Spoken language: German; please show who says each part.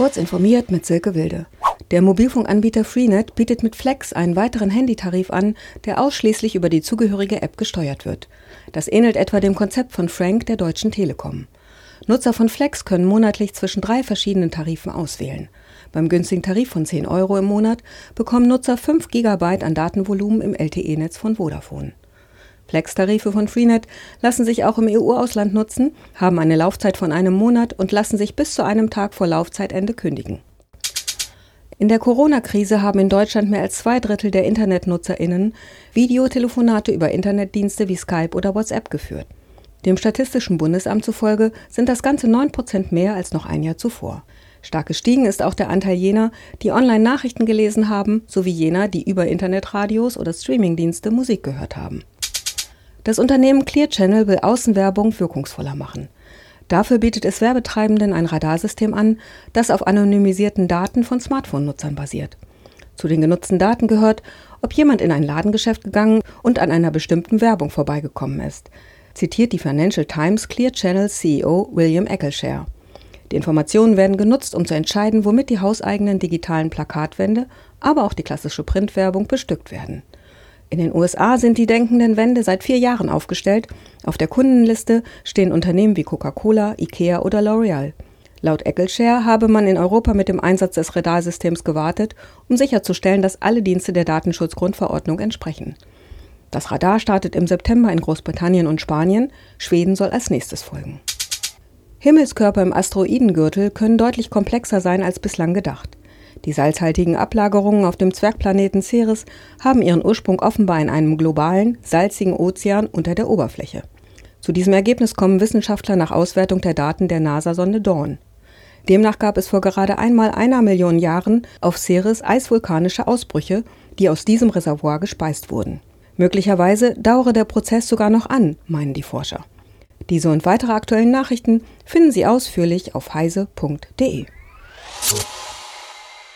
Speaker 1: Kurz informiert mit Silke Wilde. Der Mobilfunkanbieter Freenet bietet mit Flex einen weiteren Handytarif an, der ausschließlich über die zugehörige App gesteuert wird. Das ähnelt etwa dem Konzept von Frank der Deutschen Telekom. Nutzer von Flex können monatlich zwischen drei verschiedenen Tarifen auswählen. Beim günstigen Tarif von 10 Euro im Monat bekommen Nutzer 5 GB an Datenvolumen im LTE-Netz von Vodafone. Flex-Tarife von Freenet lassen sich auch im EU-Ausland nutzen, haben eine Laufzeit von einem Monat und lassen sich bis zu einem Tag vor Laufzeitende kündigen. In der Corona-Krise haben in Deutschland mehr als zwei Drittel der InternetnutzerInnen Videotelefonate über Internetdienste wie Skype oder WhatsApp geführt. Dem Statistischen Bundesamt zufolge sind das ganze 9 Prozent mehr als noch ein Jahr zuvor. Stark gestiegen ist auch der Anteil jener, die Online-Nachrichten gelesen haben, sowie jener, die über Internetradios oder Streamingdienste Musik gehört haben. Das Unternehmen Clear Channel will Außenwerbung wirkungsvoller machen. Dafür bietet es Werbetreibenden ein Radarsystem an, das auf anonymisierten Daten von Smartphone-Nutzern basiert. Zu den genutzten Daten gehört, ob jemand in ein Ladengeschäft gegangen und an einer bestimmten Werbung vorbeigekommen ist, zitiert die Financial Times Clear Channel CEO William Eccleshare. Die Informationen werden genutzt, um zu entscheiden, womit die hauseigenen digitalen Plakatwände, aber auch die klassische Printwerbung bestückt werden. In den USA sind die denkenden Wände seit vier Jahren aufgestellt. Auf der Kundenliste stehen Unternehmen wie Coca-Cola, Ikea oder L'Oreal. Laut Eccleshare habe man in Europa mit dem Einsatz des Radarsystems gewartet, um sicherzustellen, dass alle Dienste der Datenschutzgrundverordnung entsprechen. Das Radar startet im September in Großbritannien und Spanien, Schweden soll als nächstes folgen. Himmelskörper im Asteroidengürtel können deutlich komplexer sein als bislang gedacht. Die salzhaltigen Ablagerungen auf dem Zwergplaneten Ceres haben ihren Ursprung offenbar in einem globalen, salzigen Ozean unter der Oberfläche. Zu diesem Ergebnis kommen Wissenschaftler nach Auswertung der Daten der NASA-Sonde Dawn. Demnach gab es vor gerade einmal einer Million Jahren auf Ceres eisvulkanische Ausbrüche, die aus diesem Reservoir gespeist wurden. Möglicherweise dauere der Prozess sogar noch an, meinen die Forscher. Diese und weitere aktuellen Nachrichten finden Sie ausführlich auf heise.de.